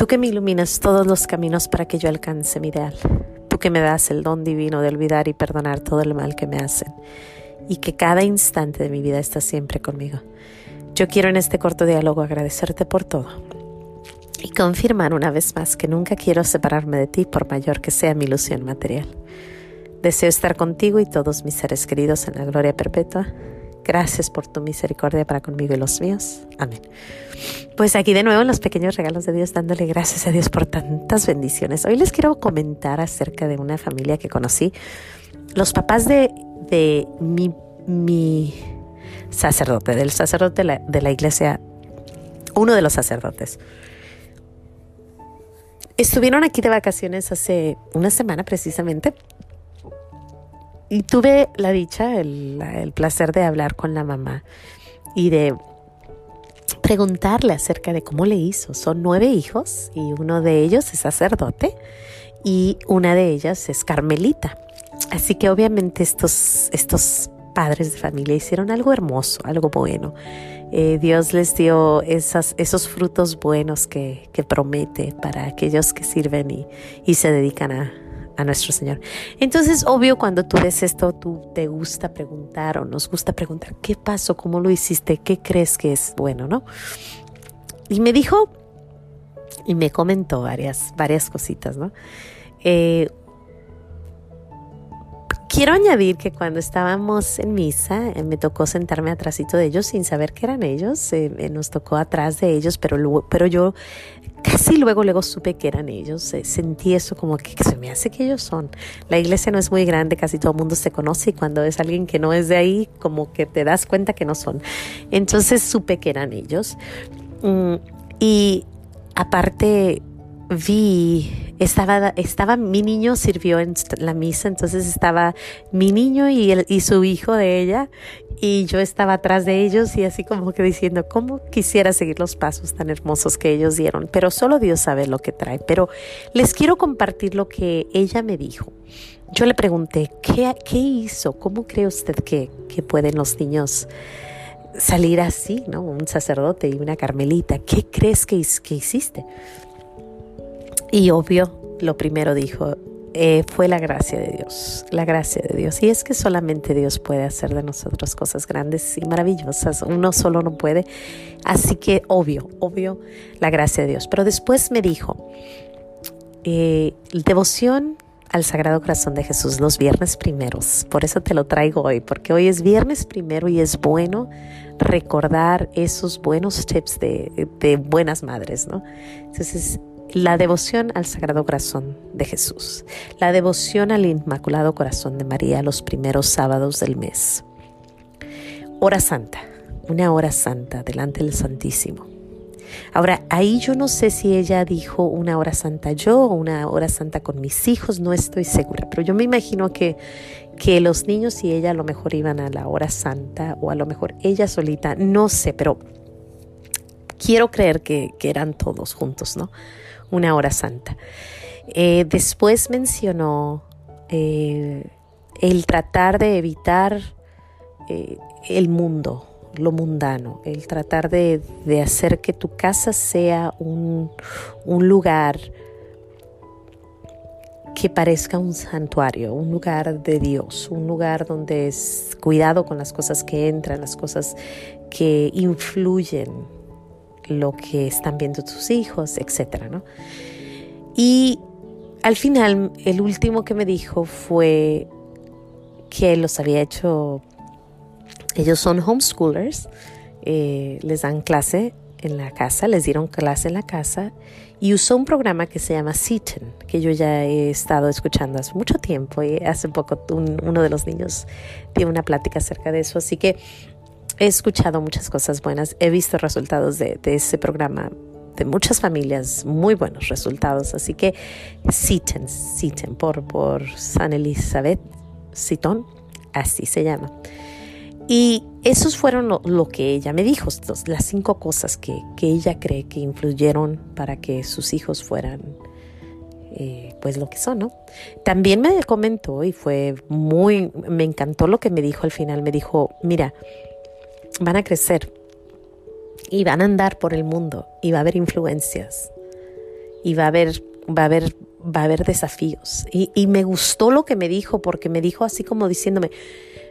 Tú que me iluminas todos los caminos para que yo alcance mi ideal. Tú que me das el don divino de olvidar y perdonar todo el mal que me hacen. Y que cada instante de mi vida está siempre conmigo. Yo quiero en este corto diálogo agradecerte por todo. Y confirmar una vez más que nunca quiero separarme de ti por mayor que sea mi ilusión material. Deseo estar contigo y todos mis seres queridos en la gloria perpetua Gracias por tu misericordia para conmigo y los míos. Amén. Pues aquí de nuevo en los pequeños regalos de Dios, dándole gracias a Dios por tantas bendiciones. Hoy les quiero comentar acerca de una familia que conocí. Los papás de, de mi, mi sacerdote, del sacerdote de la, de la iglesia, uno de los sacerdotes. Estuvieron aquí de vacaciones hace una semana precisamente y tuve la dicha, el, placer de hablar con la mamá y de preguntarle acerca de cómo le hizo. Son nueve hijos y uno de ellos es sacerdote y una de ellas es Carmelita. Así que obviamente estos, estos padres de familia hicieron algo hermoso, algo bueno. Eh, Dios les dio esas, esos frutos buenos que, promete para aquellos que sirven y se dedican a, a nuestro Señor. Entonces, obvio, cuando tú ves esto, tú te gusta preguntar o nos gusta preguntar, ¿qué pasó? ¿Cómo lo hiciste? ¿Qué crees que es bueno? ¿No? Y me dijo y me comentó varias, varias cositas, ¿no? Eh, quiero añadir que cuando estábamos en misa, eh, me tocó sentarme atrásito de ellos sin saber que eran ellos. Eh, nos tocó atrás de ellos, pero, pero yo casi luego, luego supe que eran ellos. sentí eso como que, se me hace que ellos son. La iglesia no es muy grande, casi todo el mundo se conoce y cuando es alguien que no es de ahí, como que te das cuenta que no son. Entonces supe que eran ellos. Mm, y aparte vi, estaba, estaba, mi niño sirvió en la misa, entonces estaba mi niño y, el, y su hijo de ella, y yo estaba atrás de ellos y así como que diciendo, ¿cómo quisiera seguir los pasos tan hermosos que ellos dieron? Pero solo Dios sabe lo que trae. Pero les quiero compartir lo que ella me dijo. Yo le pregunté, ¿qué, qué hizo? ¿Cómo cree usted que, que pueden los niños salir así, ¿no? Un sacerdote y una carmelita. ¿Qué crees que, que hiciste? Y obvio, lo primero dijo, eh, fue la gracia de Dios, la gracia de Dios. Y es que solamente Dios puede hacer de nosotros cosas grandes y maravillosas. Uno solo no puede. Así que obvio, obvio, la gracia de Dios. Pero después me dijo, eh, devoción al Sagrado Corazón de Jesús los viernes primeros. Por eso te lo traigo hoy, porque hoy es viernes primero y es bueno recordar esos buenos tips de, de buenas madres, ¿no? Entonces, la devoción al Sagrado Corazón de Jesús, la devoción al Inmaculado Corazón de María los primeros sábados del mes. Hora Santa, una hora santa delante del Santísimo. Ahora, ahí yo no sé si ella dijo una hora santa yo o una hora santa con mis hijos, no estoy segura, pero yo me imagino que, que los niños y ella a lo mejor iban a la hora santa o a lo mejor ella solita, no sé, pero quiero creer que, que eran todos juntos, ¿no? Una hora santa. Eh, después mencionó eh, el tratar de evitar eh, el mundo, lo mundano, el tratar de, hacer que tu casa sea un, un, lugar que parezca un santuario, un lugar de Dios, un lugar donde es cuidado con las cosas que entran, las cosas que influyen lo que están viendo tus hijos, etcétera, ¿no? Y al final, el último que me dijo fue que los había hecho, ellos son homeschoolers, eh, les dan clase en la casa, les dieron clase en la casa y usó un programa que se llama Seaton, que yo ya he estado escuchando hace mucho tiempo y hace poco uno de los niños dio una plática acerca de eso, así que he escuchado muchas cosas buenas, he visto resultados de, ese programa de muchas familias muy buenos resultados. Así que Seaton, Seaton por, San Elizabeth, Seaton, así se llama. Y esos fueron lo, que ella me dijo, las cinco cosas que, que, ella cree que influyeron para que sus hijos fueran eh, pues lo que son, ¿no? También me comentó y fue muy, me encantó lo que me dijo al final, me dijo, mira, van a crecer y van a andar por el mundo y va a haber influencias y va a haber, va a haber, va a haber desafíos. Y, y me gustó lo que me dijo porque me dijo así como diciéndome,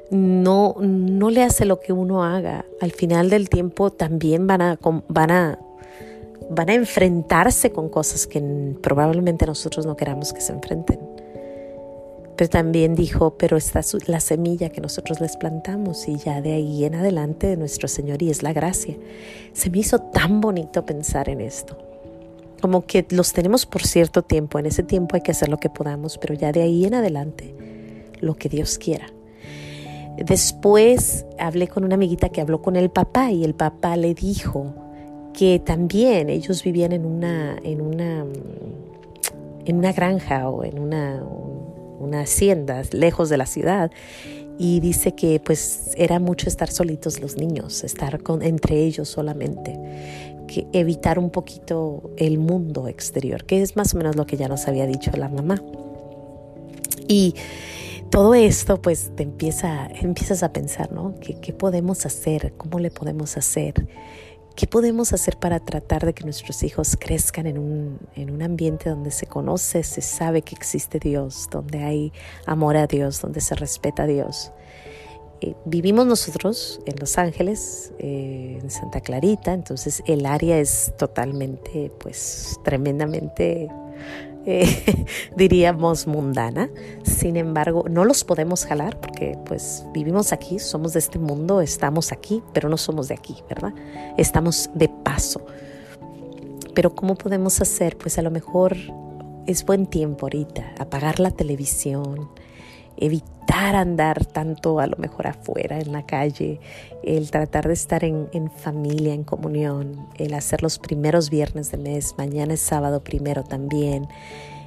no, no le hace lo que uno haga. Al final del tiempo también van a, van a, van a enfrentarse con cosas que probablemente nosotros no queramos que se enfrenten. Pero también dijo, pero está la semilla que nosotros les plantamos y ya de ahí en adelante de nuestro Señor y es la gracia. Se me hizo tan bonito pensar en esto. Como que los tenemos por cierto tiempo, en ese tiempo hay que hacer lo que podamos, pero ya de ahí en adelante, lo que Dios quiera. Después hablé con una amiguita que habló con el papá y el papá le dijo que también ellos vivían en una, en una, en una granja o en una, una hacienda lejos de la ciudad y dice que pues era mucho estar solitos los niños, estar con, entre ellos solamente, que evitar un poquito el mundo exterior, que es más o menos lo que ya nos había dicho la mamá. Y todo esto pues te empieza, empiezas a pensar, ¿no? ¿Qué, ¿Qué, podemos hacer? ¿Cómo le podemos hacer? ¿Qué podemos hacer para tratar de que nuestros hijos crezcan en un, en un ambiente donde se conoce, se sabe que existe Dios, donde hay amor a Dios, donde se respeta a Dios? Eh, vivimos nosotros en Los Ángeles, eh, en Santa Clarita, entonces el área es totalmente, pues, tremendamente eh, diríamos mundana. Sin embargo, no los podemos jalar porque pues vivimos aquí, somos de este mundo, estamos aquí, pero no somos de aquí, ¿verdad? Estamos de paso. Pero ¿cómo podemos hacer? Pues a lo mejor es buen tiempo ahorita, apagar la televisión, evitar andar tanto a lo mejor afuera en la calle, el tratar de estar en, familia, en comunión, el hacer los primeros viernes de mes, mañana es sábado primero también,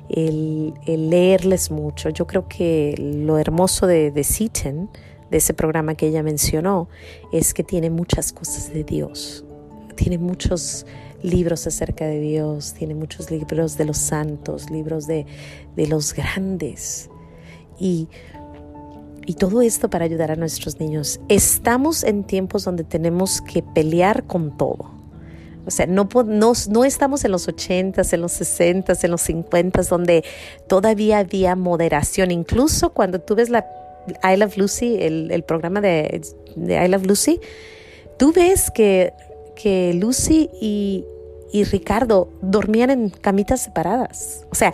el, leerles mucho. Yo creo que lo hermoso de, de Seaton, de ese programa que ella mencionó, es que tiene muchas cosas de Dios, tiene muchos libros acerca de Dios, tiene muchos libros de los santos, libros de, de los grandes. Y, todo esto para ayudar a nuestros niños. Estamos en tiempos donde tenemos que pelear con todo. O sea, no, no, no, estamos en los 80s, en los 60s, en los 50s, donde todavía había moderación. Incluso cuando tú ves la I Love Lucy, el, programa de, I Love Lucy, tú ves que, que Lucy y, y Ricardo dormían en camitas separadas. O sea,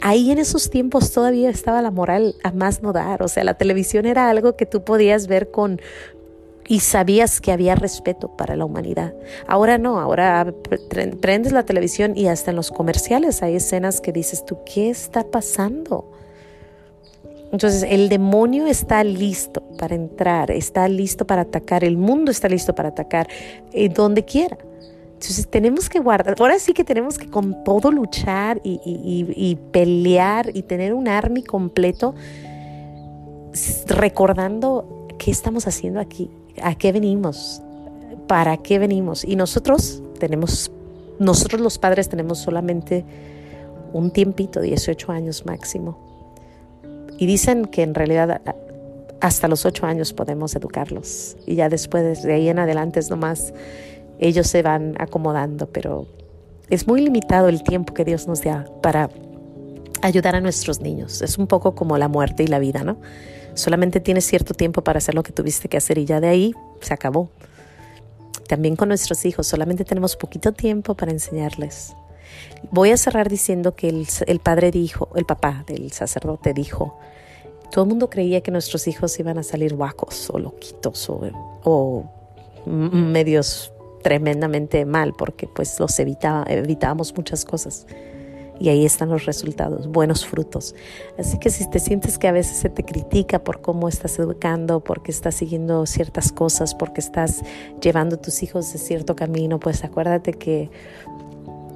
ahí en esos tiempos todavía estaba la moral a más no dar, o sea, la televisión era algo que tú podías ver con y sabías que había respeto para la humanidad. Ahora no, ahora prendes la televisión y hasta en los comerciales hay escenas que dices tú, ¿qué está pasando? Entonces el demonio está listo para entrar, está listo para atacar, el mundo está listo para atacar eh, donde quiera. Entonces tenemos que guardar, ahora sí que tenemos que con todo luchar y, pelear y tener un army completo recordando qué estamos haciendo aquí, a qué venimos, para qué venimos. Y nosotros tenemos, nosotros los padres tenemos solamente un tiempito, 18 años máximo. Y dicen que en realidad hasta los 8 años podemos educarlos. Y ya después de ahí en adelante es nomás ellos se van acomodando, pero es muy limitado el tiempo que Dios nos da para ayudar a nuestros niños. Es un poco como la muerte y la vida, ¿no? Solamente tienes cierto tiempo para hacer lo que tuviste que hacer y ya de ahí se acabó. También con nuestros hijos, solamente tenemos poquito tiempo para enseñarles. Voy a cerrar diciendo que el, padre dijo, el papá del sacerdote dijo, todo el mundo creía que nuestros hijos iban a salir guacos o loquitos o, o medios tremendamente mal porque pues los evitaba, evitábamos muchas cosas. Y ahí están los resultados, buenos frutos. Así que si te sientes que a veces se te critica por cómo estás educando, porque estás siguiendo ciertas cosas, porque estás llevando a tus hijos de cierto camino, pues acuérdate que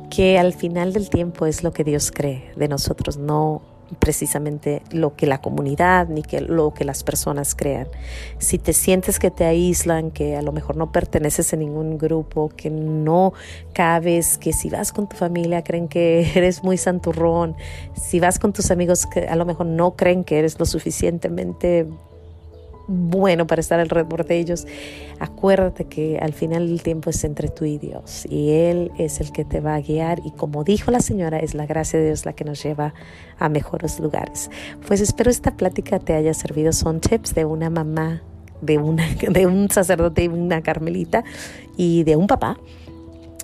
que al final del tiempo es lo que Dios cree de nosotros, no precisamente lo que la comunidad ni que lo que las personas crean. Si te sientes que te aíslan, que a lo mejor no perteneces a ningún grupo, que no cabes, que si vas con tu familia creen que eres muy santurrón, si vas con tus amigos que a lo mejor no creen que eres lo suficientemente bueno para estar alrededor de ellos, acuérdate que al final del tiempo es entre tú y Dios y Él es el que te va a guiar y como dijo la señora, es la gracia de Dios la que nos lleva a mejores lugares. Pues espero esta plática te haya servido. Son tips de una mamá, de, una, de un sacerdote y una carmelita y de un papá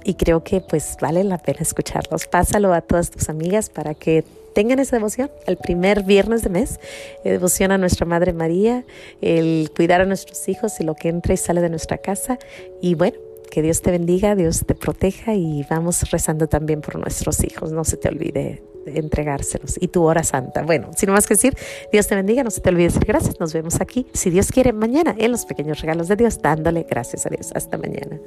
y creo que pues vale la pena escucharlos. Pásalo a todas tus amigas para que tengan esa devoción el primer viernes de mes, eh, devoción a nuestra Madre María, el cuidar a nuestros hijos y lo que entra y sale de nuestra casa. Y bueno, que Dios te bendiga, Dios te proteja y vamos rezando también por nuestros hijos. No se te olvide entregárselos y tu hora santa. Bueno, sin más que decir, Dios te bendiga, no se te olvide decir gracias. Nos vemos aquí, si Dios quiere, mañana en los pequeños regalos de Dios, dándole gracias a Dios. Hasta mañana.